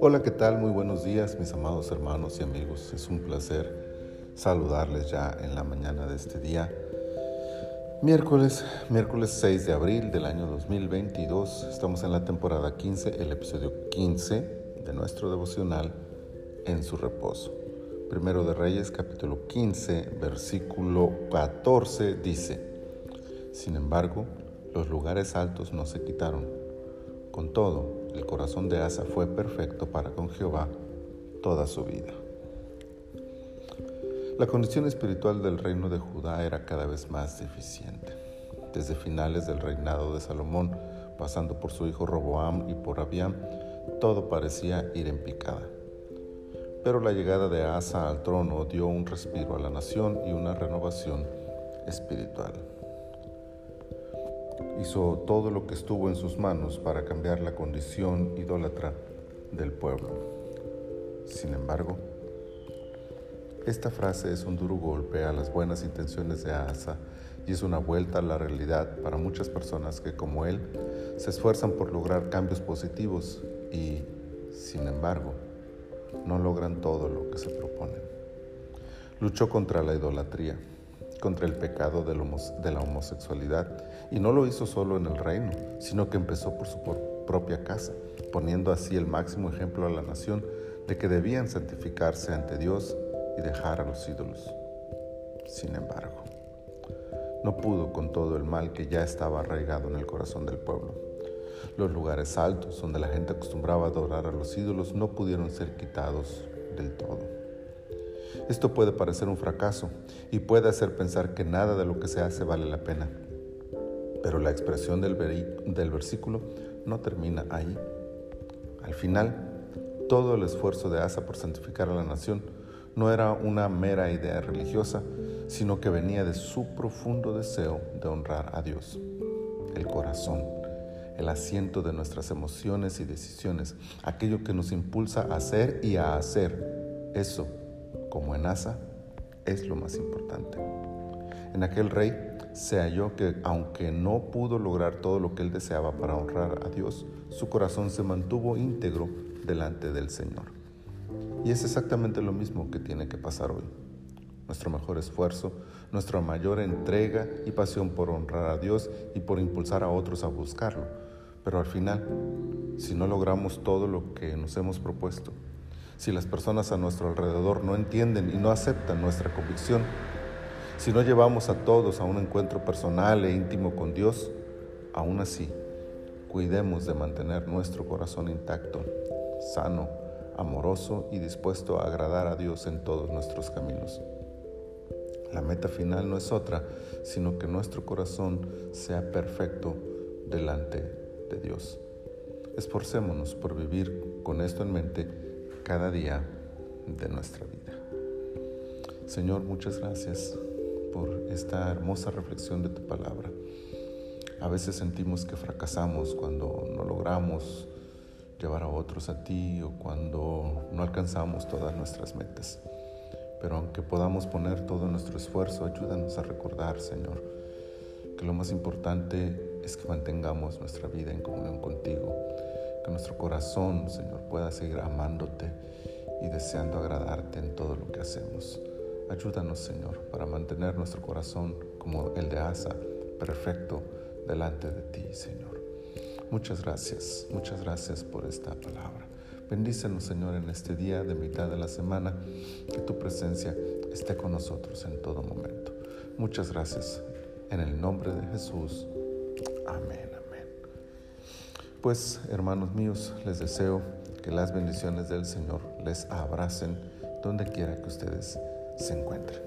Hola, ¿qué tal? Muy buenos días, mis amados hermanos y amigos. Es un placer saludarles ya en la mañana de este día. Miércoles, miércoles 6 de abril del año 2022. Estamos en la temporada 15, el episodio 15 de nuestro devocional En su reposo. Primero de Reyes, capítulo 15, versículo 14 dice, Sin embargo, los lugares altos no se quitaron. Con todo, el corazón de Asa fue perfecto para con Jehová toda su vida. La condición espiritual del reino de Judá era cada vez más deficiente. Desde finales del reinado de Salomón, pasando por su hijo Roboam y por Abiam, todo parecía ir en picada. Pero la llegada de Asa al trono dio un respiro a la nación y una renovación espiritual hizo todo lo que estuvo en sus manos para cambiar la condición idólatra del pueblo. Sin embargo, esta frase es un duro golpe a las buenas intenciones de Asa y es una vuelta a la realidad para muchas personas que como él se esfuerzan por lograr cambios positivos y, sin embargo, no logran todo lo que se proponen. Luchó contra la idolatría contra el pecado de la homosexualidad. Y no lo hizo solo en el reino, sino que empezó por su propia casa, poniendo así el máximo ejemplo a la nación de que debían santificarse ante Dios y dejar a los ídolos. Sin embargo, no pudo con todo el mal que ya estaba arraigado en el corazón del pueblo. Los lugares altos donde la gente acostumbraba adorar a los ídolos no pudieron ser quitados del todo. Esto puede parecer un fracaso y puede hacer pensar que nada de lo que se hace vale la pena. Pero la expresión del, versículo no termina ahí. Al final, todo el esfuerzo de Asa por santificar a la nación no era una mera idea religiosa, sino que venía de su profundo deseo de honrar a Dios. El corazón, el asiento de nuestras emociones y decisiones, aquello que nos impulsa a hacer y a hacer, eso como en Asa, es lo más importante. En aquel rey se halló que aunque no pudo lograr todo lo que él deseaba para honrar a Dios, su corazón se mantuvo íntegro delante del Señor. Y es exactamente lo mismo que tiene que pasar hoy. Nuestro mejor esfuerzo, nuestra mayor entrega y pasión por honrar a Dios y por impulsar a otros a buscarlo. Pero al final, si no logramos todo lo que nos hemos propuesto, si las personas a nuestro alrededor no entienden y no aceptan nuestra convicción, si no llevamos a todos a un encuentro personal e íntimo con Dios, aún así, cuidemos de mantener nuestro corazón intacto, sano, amoroso y dispuesto a agradar a Dios en todos nuestros caminos. La meta final no es otra, sino que nuestro corazón sea perfecto delante de Dios. Esforcémonos por vivir con esto en mente cada día de nuestra vida. Señor, muchas gracias por esta hermosa reflexión de tu palabra. A veces sentimos que fracasamos cuando no logramos llevar a otros a ti o cuando no alcanzamos todas nuestras metas. Pero aunque podamos poner todo nuestro esfuerzo, ayúdanos a recordar, Señor, que lo más importante es que mantengamos nuestra vida en comunión contigo nuestro corazón, Señor, pueda seguir amándote y deseando agradarte en todo lo que hacemos. Ayúdanos, Señor, para mantener nuestro corazón como el de Asa, perfecto delante de ti, Señor. Muchas gracias, muchas gracias por esta palabra. Bendícenos, Señor, en este día de mitad de la semana, que tu presencia esté con nosotros en todo momento. Muchas gracias. En el nombre de Jesús. Amén. Pues, hermanos míos, les deseo que las bendiciones del Señor les abracen donde quiera que ustedes se encuentren.